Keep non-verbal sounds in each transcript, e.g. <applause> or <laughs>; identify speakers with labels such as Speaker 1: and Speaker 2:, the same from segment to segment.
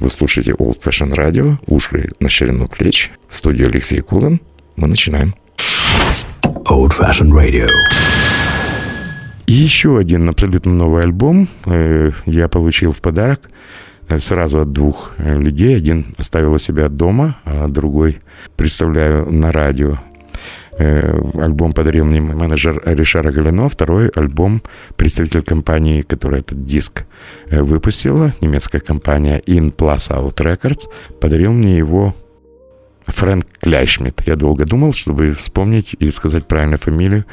Speaker 1: вы слушаете Old Fashion Radio, уши на ширину плеч. В студии Алексей Коган. Мы начинаем.
Speaker 2: Old Fashion Radio.
Speaker 1: И еще один абсолютно новый альбом э, я получил в подарок э, сразу от двух э, людей. Один оставил у себя дома, а другой представляю на радио. Альбом подарил мне менеджер Ришара Галино, второй альбом представитель компании, которая этот диск выпустила, немецкая компания In Plus Out Records, подарил мне его Фрэнк Кляйшмидт. Я долго думал, чтобы вспомнить и сказать правильно фамилию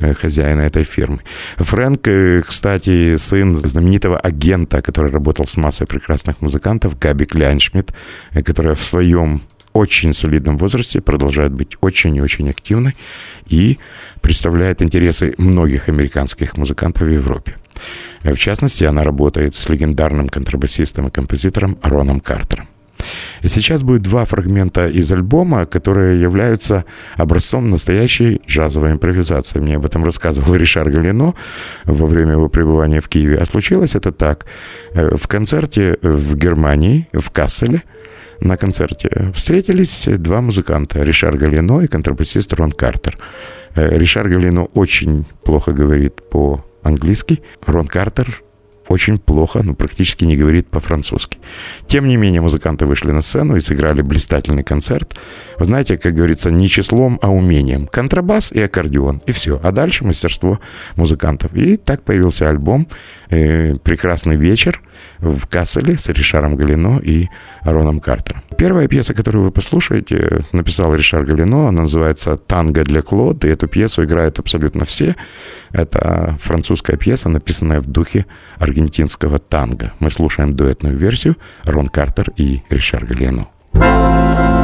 Speaker 1: э, хозяина этой фирмы. Фрэнк, э, кстати, сын знаменитого агента, который работал с массой прекрасных музыкантов, Габи Кляйншмидт, э, которая в своем очень солидном возрасте продолжает быть очень и очень активной и представляет интересы многих американских музыкантов в Европе. В частности, она работает с легендарным контрабасистом и композитором Роном Картером. И сейчас будет два фрагмента из альбома, которые являются образцом настоящей джазовой импровизации. Мне об этом рассказывал <laughs> Ришар Галино во время его пребывания в Киеве. А случилось это так. Э, в концерте в Германии, в Касселе, на концерте встретились два музыканта, Ришар Галино и контрабасист Рон Картер. Э, Ришар Галино очень плохо говорит по-английски, Рон Картер очень плохо, ну, практически не говорит по-французски. Тем не менее, музыканты вышли на сцену и сыграли блистательный концерт. Вы знаете, как говорится, не числом, а умением. Контрабас и аккордеон, и все. А дальше мастерство музыкантов. И так появился альбом э, «Прекрасный вечер», в Касселе с Ришаром Галино и Ароном Картером. Первая пьеса, которую вы послушаете, написал Ришар Галино, она называется «Танго для Клод», и эту пьесу играют абсолютно все. Это французская пьеса, написанная в духе аргентинского танго. Мы слушаем дуэтную версию Рон Картер и Ришар Галино. Вот так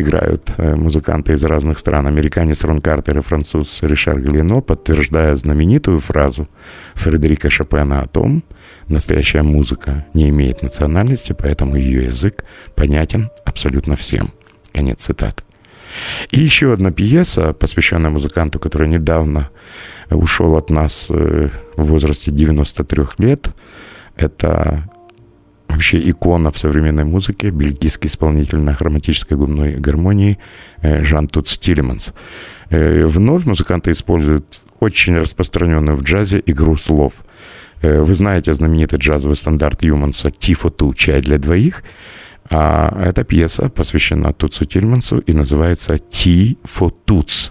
Speaker 1: играют э, музыканты из разных стран. Американец Рон Картер и француз Ришар Галино, подтверждая знаменитую фразу Фредерика Шопена о том, настоящая музыка не имеет национальности, поэтому ее язык понятен абсолютно всем. Конец цитаты. И еще одна пьеса, посвященная музыканту, который недавно ушел от нас э, в возрасте 93 лет. Это вообще икона в современной музыке, бельгийский исполнитель на хроматической губной гармонии э, Жан Тут Стилеманс. Э, вновь музыканты используют очень распространенную в джазе игру слов. Вы знаете знаменитый джазовый стандарт Юманса «Тифо ту. Чай для двоих», а эта пьеса посвящена Туцу Тильмансу и называется «Ти Туц».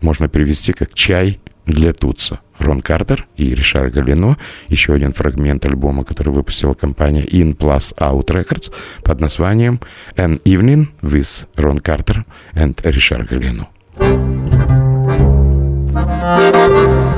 Speaker 1: Можно перевести как «Чай для Туца». Рон Картер и Ришар Галино. Еще один фрагмент альбома, который выпустила компания In Plus Out Records под названием An Evening with Ron Carter and Ришар Галино. Тифа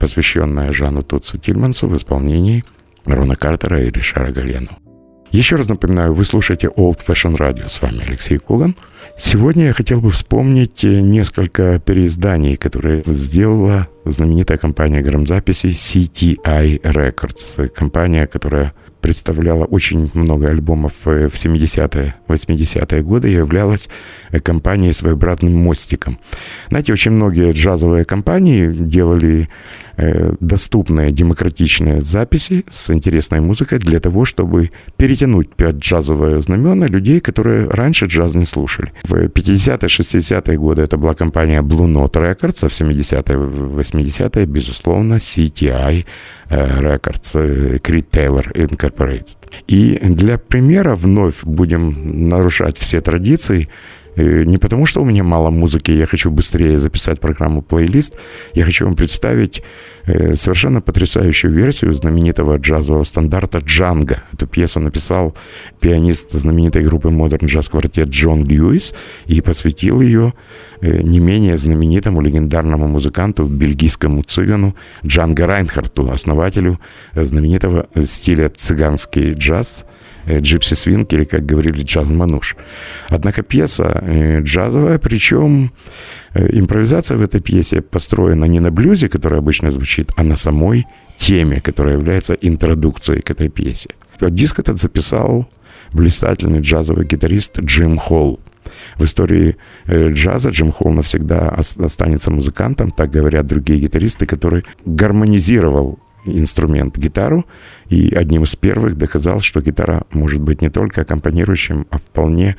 Speaker 1: посвященная Жану Туцу Тильмансу в исполнении Рона Картера и Ришара Галену. Еще раз напоминаю, вы слушаете Old Fashion Radio. С вами Алексей Коган. Сегодня я хотел бы вспомнить несколько переизданий, которые сделала знаменитая компания грамзаписи CTI Records. Компания, которая представляла очень много альбомов в 70-е, 80-е годы и являлась компанией с обратным мостиком. Знаете, очень многие джазовые компании делали доступные демократичные записи с интересной музыкой для того, чтобы перетянуть под джазовые знамена людей, которые раньше джаз не слушали. В 50-е, 60-е годы это была компания Blue Note Records, а в 70-е, 80-е, безусловно, CTI э, Records, э, Creed Taylor Incorporated. И для примера вновь будем нарушать все традиции, не потому, что у меня мало музыки, я хочу быстрее записать программу плейлист. Я хочу вам представить э, совершенно потрясающую версию знаменитого джазового стандарта «Джанго». Эту пьесу написал пианист знаменитой группы Modern Jazz Quartet Джон Льюис и посвятил ее э, не менее знаменитому легендарному музыканту, бельгийскому цыгану Джанго Райнхарту, основателю э, знаменитого стиля цыганский джаз – джипси свинг или, как говорили, джаз-мануш. Однако пьеса э, джазовая, причем э, импровизация в этой пьесе построена не на блюзе, который обычно звучит, а на самой теме, которая является интродукцией к этой пьесе. Диск этот записал блистательный джазовый гитарист Джим Холл. В истории э, джаза Джим Холл навсегда останется музыкантом, так говорят другие гитаристы, который гармонизировал инструмент гитару, и одним из первых доказал, что гитара может быть не только аккомпанирующим, а вполне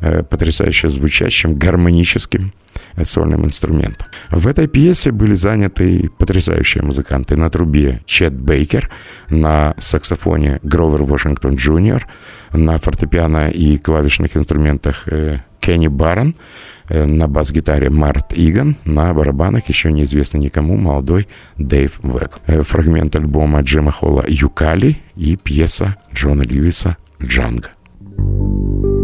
Speaker 1: э, потрясающе звучащим, гармоническим э, сольным инструментом. В этой пьесе были заняты потрясающие музыканты. На трубе Чет Бейкер, на саксофоне Гровер Вашингтон Джуниор, на фортепиано и клавишных инструментах э, Кенни Барон, на бас-гитаре Марк Иган, на барабанах еще неизвестный никому молодой Дэйв Век. Э, фрагмент альбома Джима Холла «Юкали» и пьеса Джона Льюиса «Джанго». Джим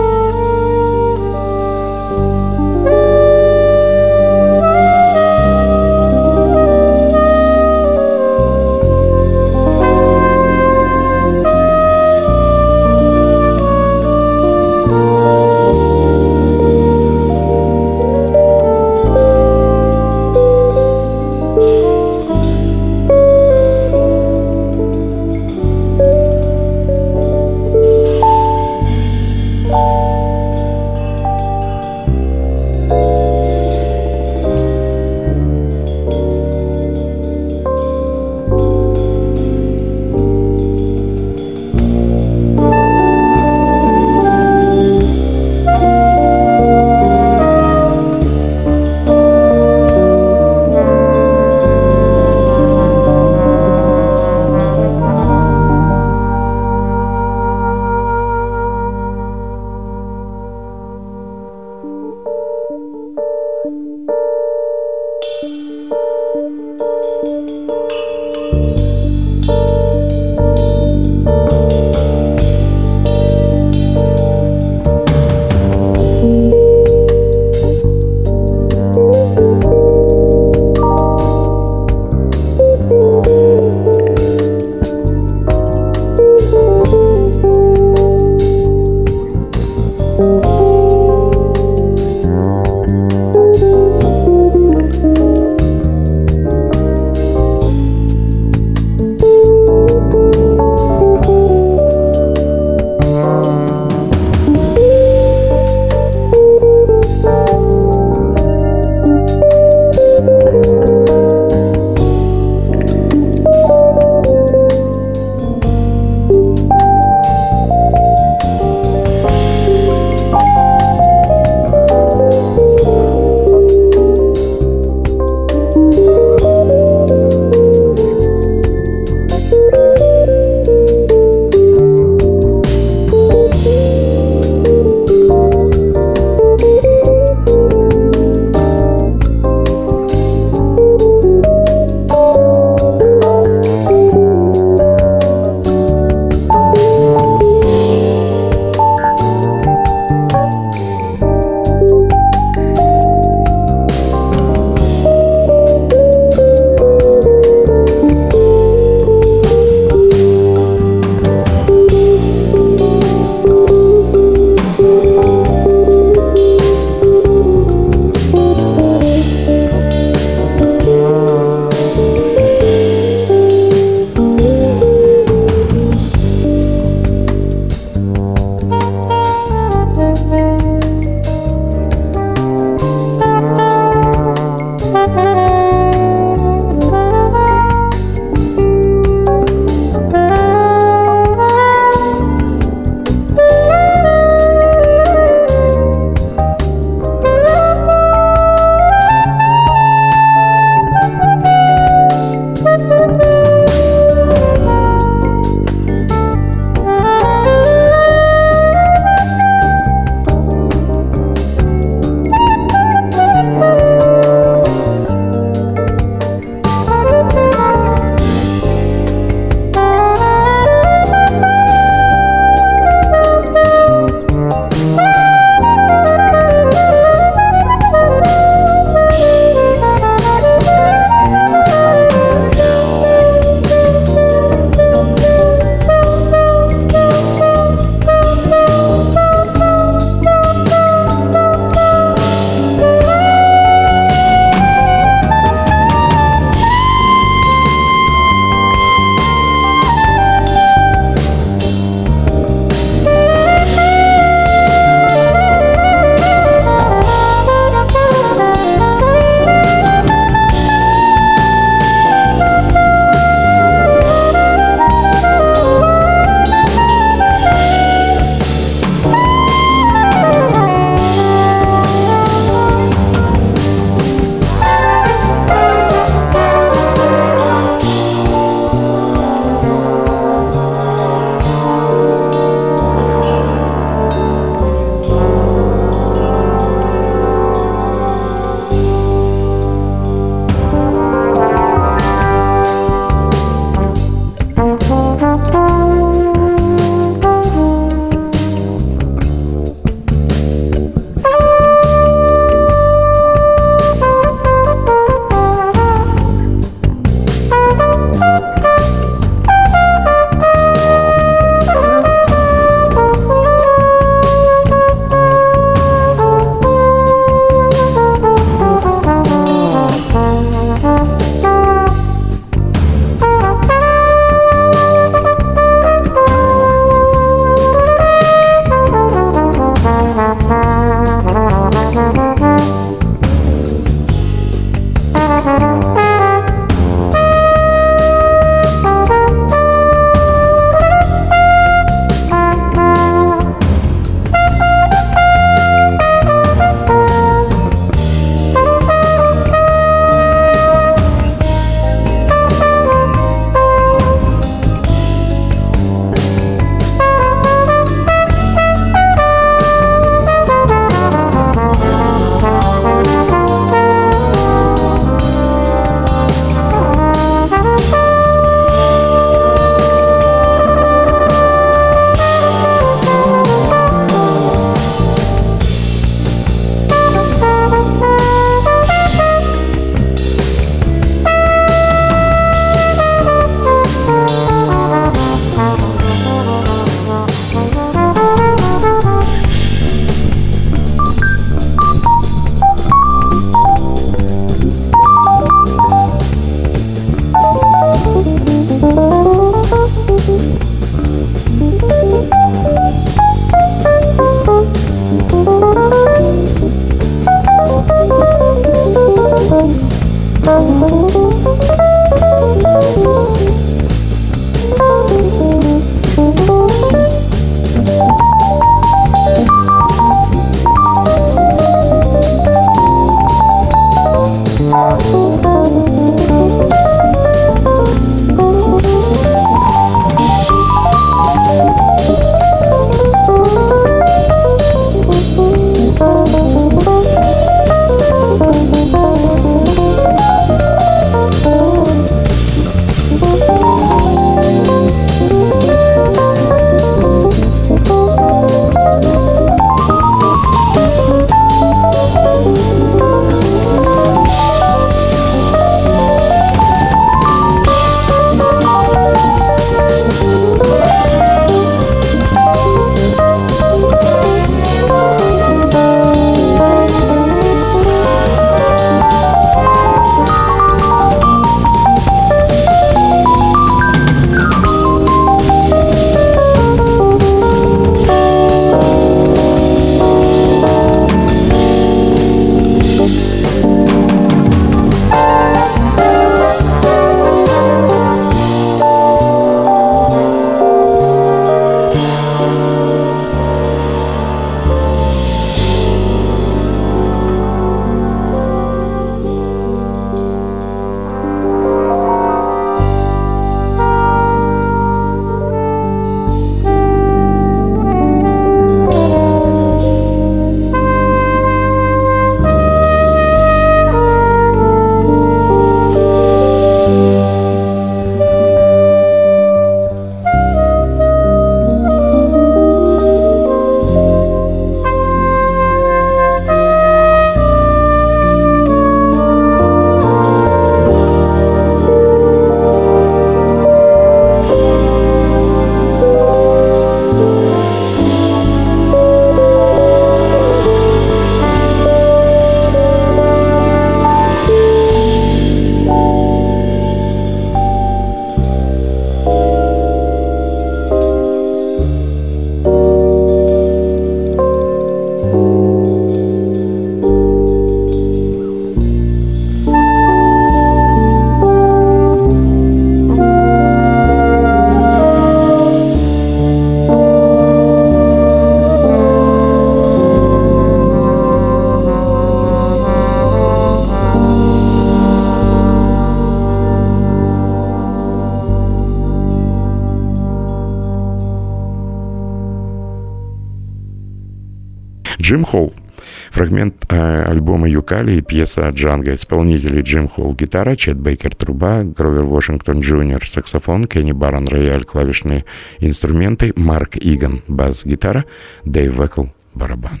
Speaker 1: «Юкали» и пьеса «Джанго». Исполнители Джим Холл – гитара, Чет Бейкер – труба, Гровер Вашингтон Джуниор – саксофон, Кенни Барон – рояль, клавишные инструменты, Марк Иган – бас-гитара, Дэйв Векл – барабаны.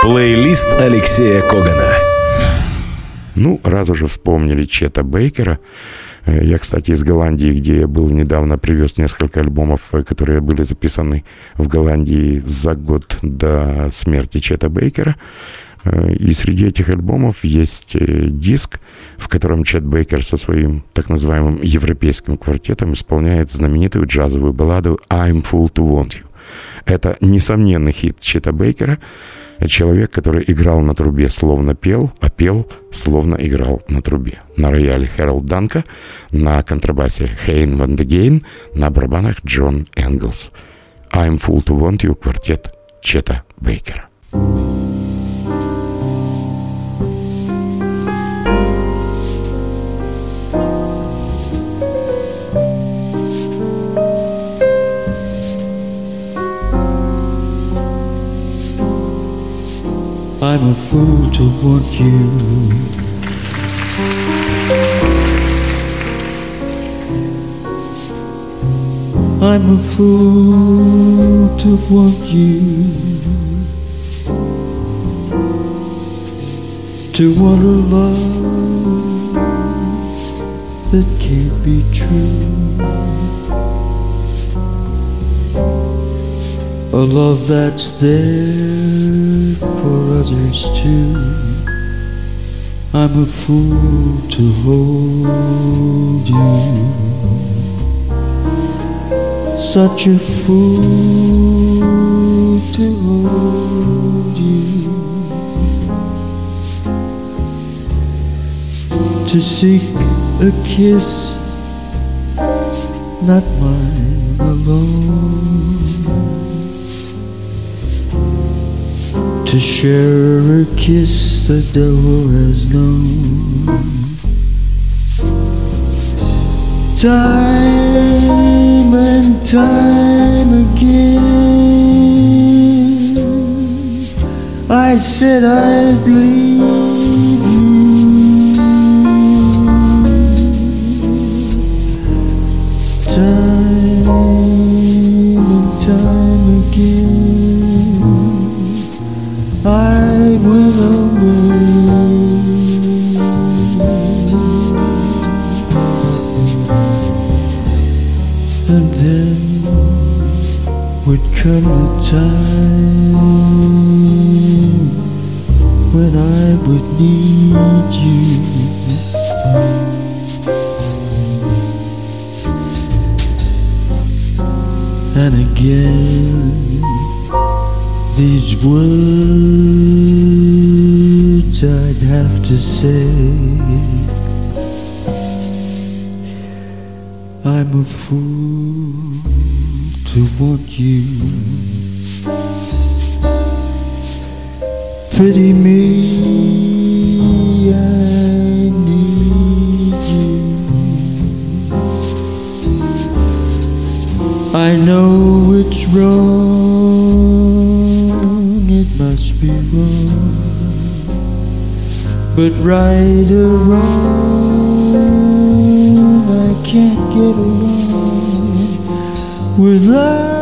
Speaker 2: Плейлист Алексея Когана.
Speaker 1: Ну, раз уже вспомнили Чета Бейкера, э, я, кстати, из Голландии, где я был недавно, привез несколько альбомов, э, которые были записаны в Голландии за год до смерти Чета Бейкера. Э, и среди этих альбомов есть диск, в котором Чет Бейкер со своим так называемым европейским квартетом исполняет знаменитую джазовую балладу «I'm Full to Want You». Это несомненный хит Чета Бейкера – человек, который играл на трубе, словно пел, а пел, словно играл на трубе. На рояле Хэролд Данка, на контрабасе Хейн Ван Дегейн, на барабанах Джон Энглс. I'm Full to Want You, квартет Чета Бейкера.
Speaker 3: I'm a fool to want you. I'm a fool to want you. To want a love that can't be true. A love that's there for others too. I'm a fool to hold you. Such a fool to hold you. To seek a kiss, not mine alone. To share a kiss the devil has known. Time and time again, I said I'd leave time when I would need you. And again these words I'd have to say. I'm a fool to want you. Pity me, I need you. I know it's wrong, it must be wrong. But right or wrong, I can't get along with love.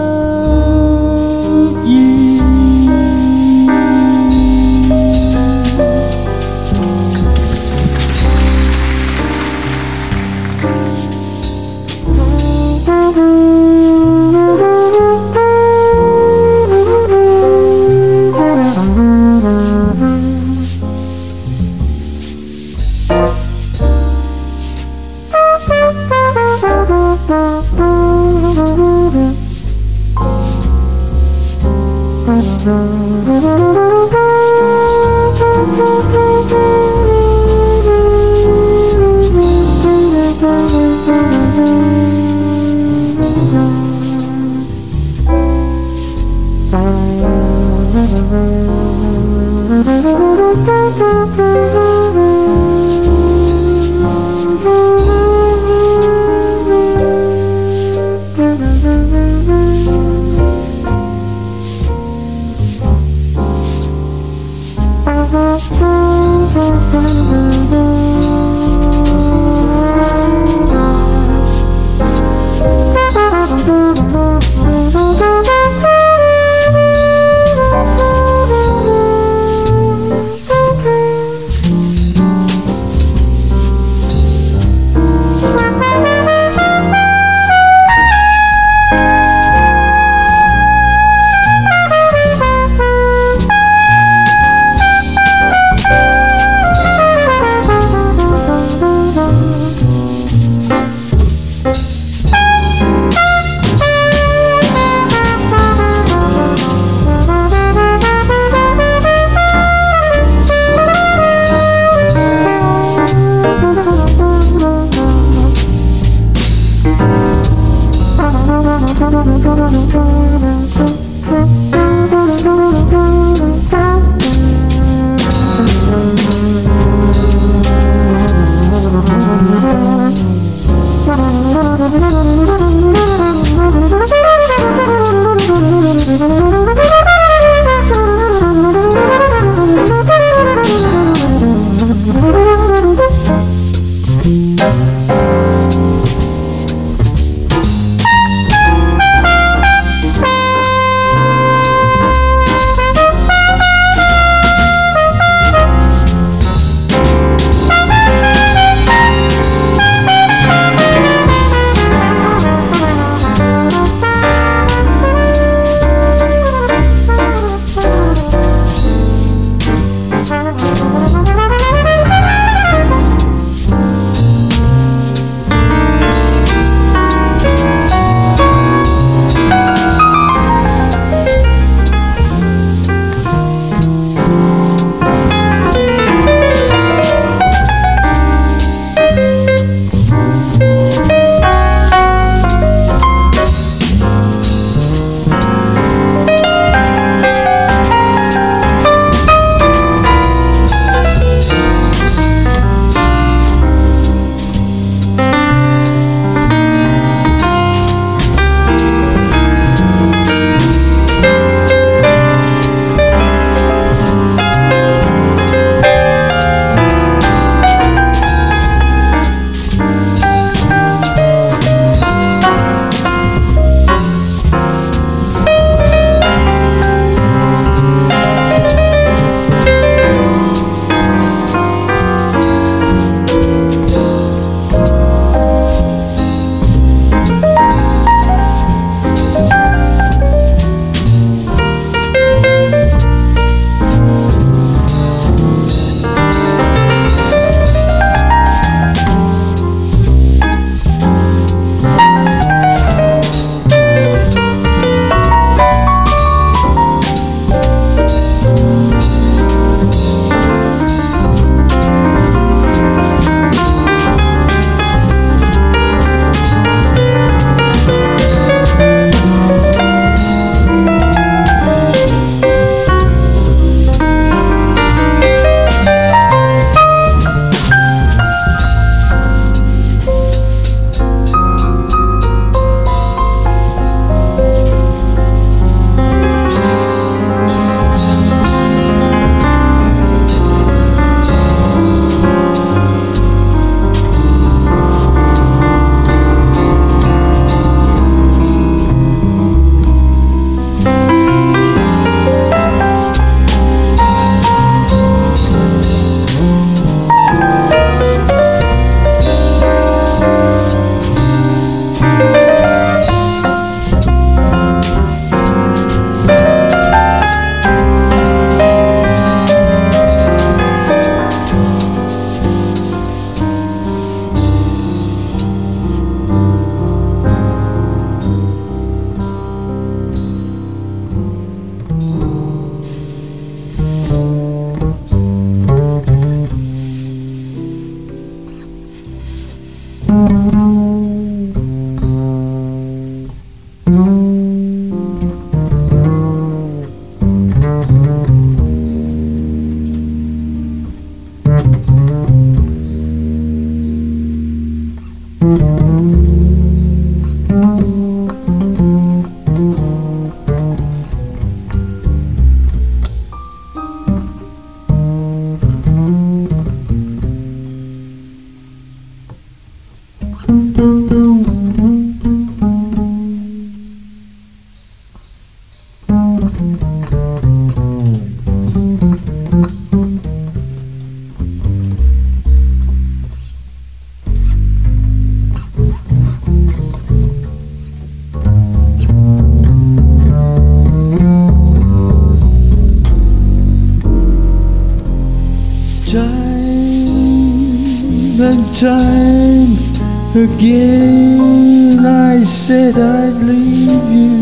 Speaker 3: Again, I said I'd leave you.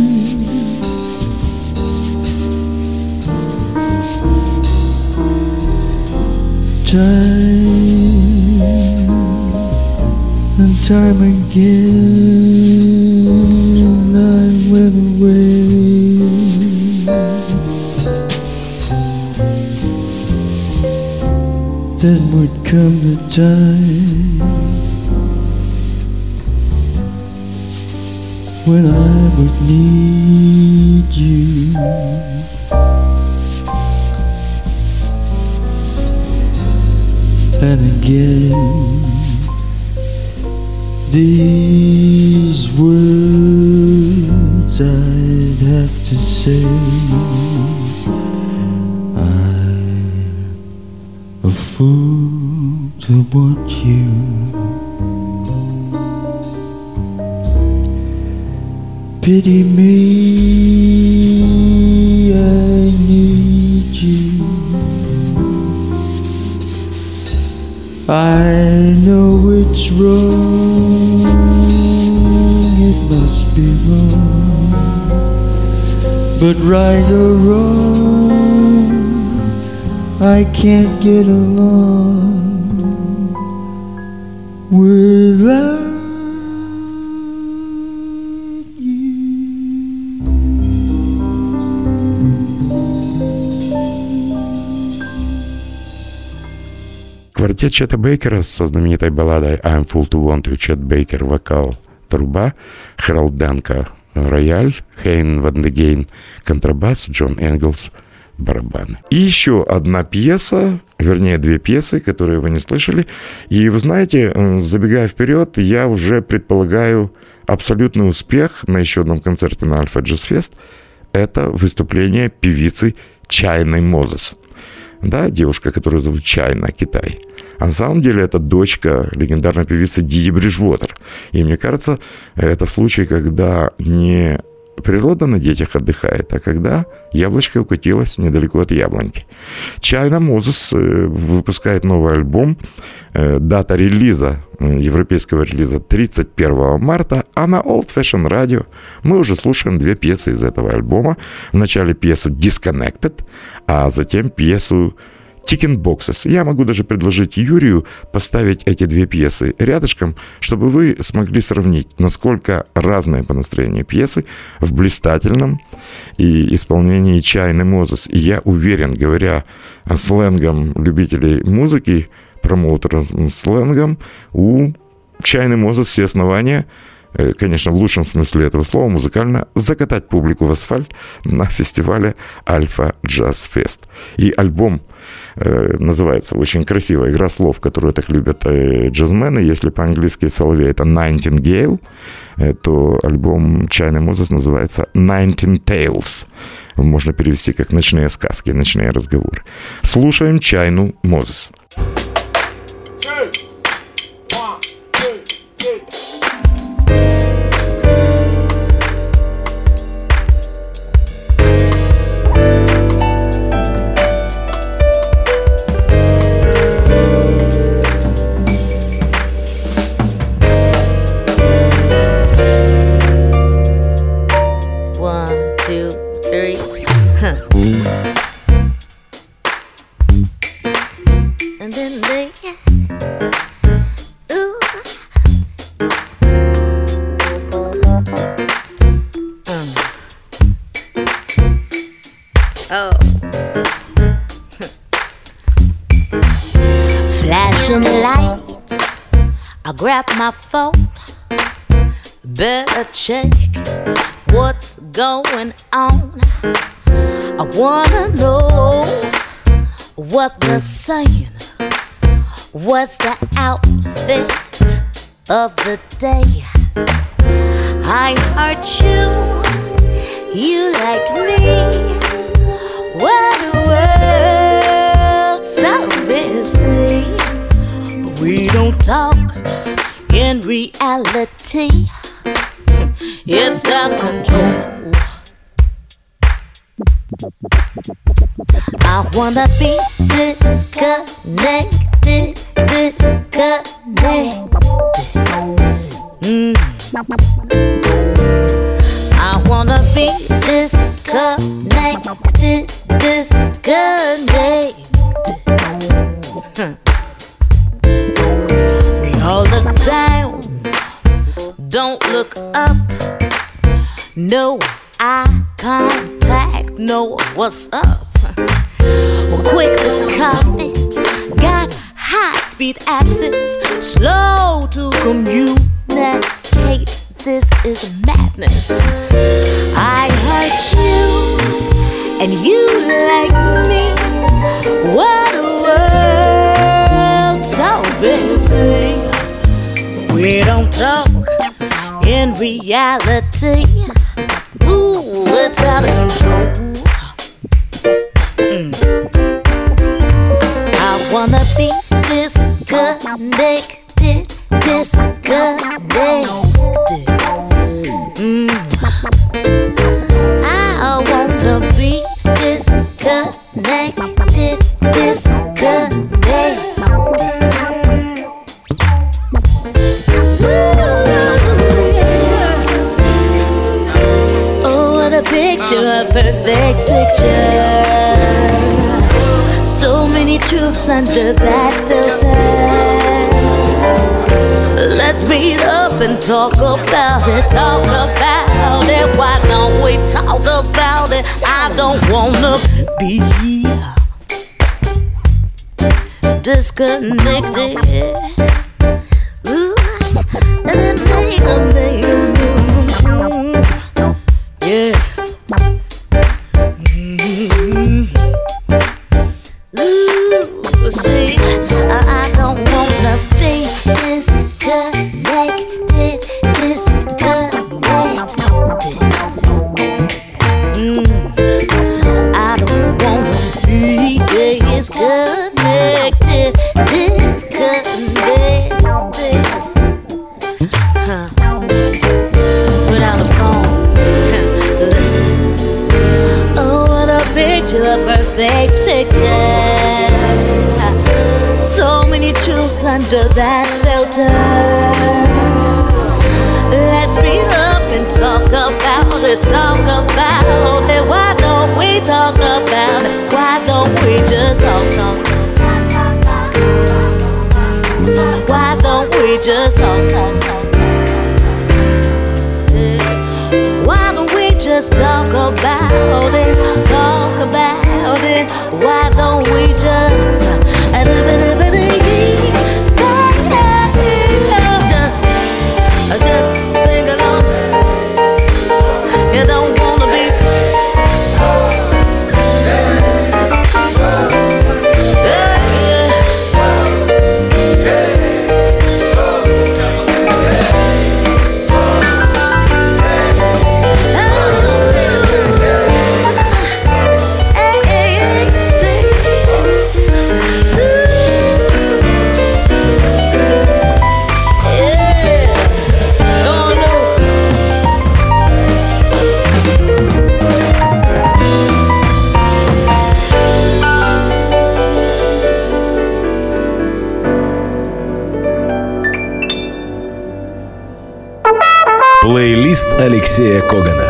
Speaker 3: Time and time again, I went away. Then would come the time. When I would need you. And again, these words I'd have to say. I'm a fool to want you. Pity me, I need you. I know it's wrong, it must be wrong. But right or wrong, I can't get along without
Speaker 1: Квартет Чета Бейкера со знаменитой балладой «I'm Full to Want You» Чет Бейкер, вокал, труба, Хэролд Данко, рояль, Хейн ван де Гейн, контрабас, Джон Энглс, барабаны. И еще одна пьеса, вернее, две пьесы, которые вы не слышали. И вы знаете, забегая вперед, я уже предполагаю абсолютный успех на еще одном концерте на Альфа Джаз Фест. Это выступление певицы Чайной Мозес. Да, девушка, которую зовут Чайна, Китай. А на самом деле это дочка легендарной певицы Диди Бриджвотер. И мне кажется, это случай, когда не природа на детях отдыхает, а когда яблочко укатилось недалеко от яблоньки. Чайна Мозес э, выпускает новый альбом. Э, Дата релиза, э, европейского релиза 31 марта, а на Old Fashion Radio мы уже слушаем две пьесы из этого альбома. Вначале пьесу Disconnected, а затем пьесу Boxes. Я могу даже предложить Юрию поставить эти две пьесы рядышком, чтобы вы смогли сравнить, насколько разные по настроению пьесы в блистательном и исполнении Чайны Мозес. И я уверен, говоря сленгом любителей музыки, промоутером сленгом, у Чайны Мозес все основания э, конечно, в лучшем смысле этого слова, музыкально, закатать публику в асфальт на фестивале Альфа Джаз Фест. И альбом называется очень красивая игра слов, которую так любят э, джазмены. Если по-английски соловей это Nightingale, э, то альбом Чайный Мозес называется Nineteen Tales. Можно перевести как «Ночные сказки», «Ночные разговоры». Слушаем Чайну Мозес.
Speaker 4: One, What's the outfit of the day? I heard you, you like me. What the world's so busy, but we don't talk in reality. It's out of control. I wanna be disconnected, disconnected. Mm. I wanna be disconnected, disconnected. we all look down, don't look up. No no what's up. Talk about it, talk about it. Why don't we talk about it? I don't wanna be disconnected. Ooh,
Speaker 2: Алексея Когана.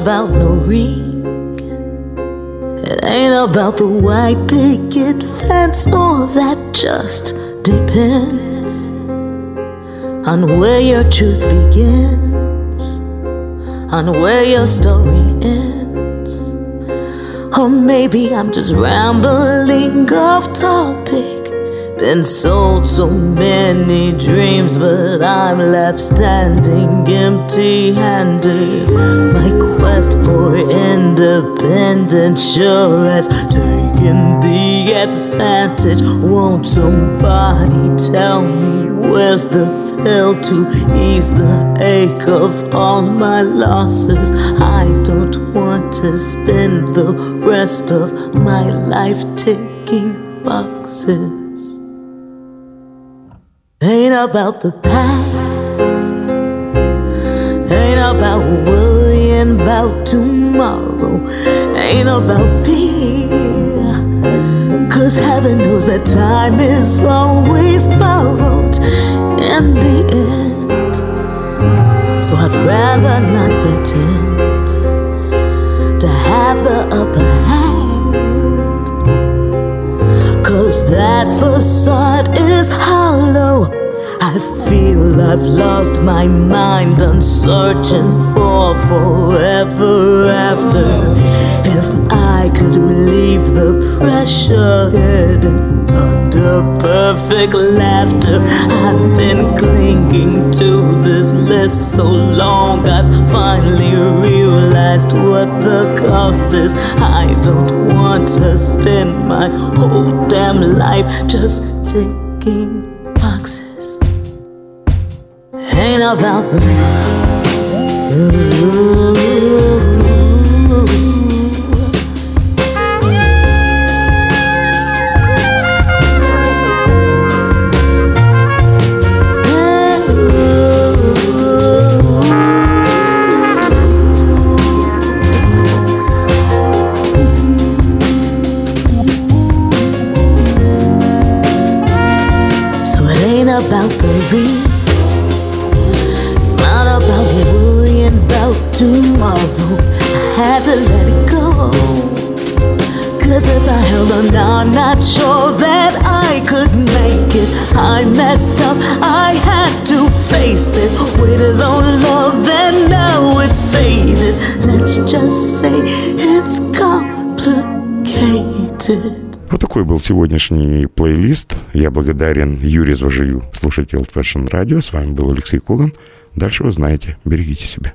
Speaker 4: About no ring. It ain't about the white picket fence, or that just depends on where your truth begins, on where your story ends. Or maybe I'm just rambling off topic. Been sold so many dreams, but I'm left standing empty handed. My quest for independence sure has taken the advantage. Won't somebody tell me where's the pill to ease the ache of all my losses? I don't want to spend the rest of my life ticking boxes. Ain't about the past, ain't about worrying about tomorrow ain't about fear. Cause heaven knows that time is always borrowed in the end. So I'd rather not pretend to have the upper hand. Cause that facade is hollow. I feel I've lost my mind on searching for forever after. If I could relieve the pressure hidden under perfect laughter, I've been clinging to this list so long. I've finally realized what the cost is. I don't want to spend my whole damn life just ticking boxes ain't about the So tomorrow. I had to let it go. Cause if I held on I'm not sure that I could make it. I messed up, I had to face it. Waited on love, and now it's faded. Let's just say it's complicated.
Speaker 1: Вот такой был сегодняшний плейлист. Я благодарен Юрию Звожию, слушатель Fashion Radio. С вами был Алексей Коган. Дальше вы знаете. Берегите себя.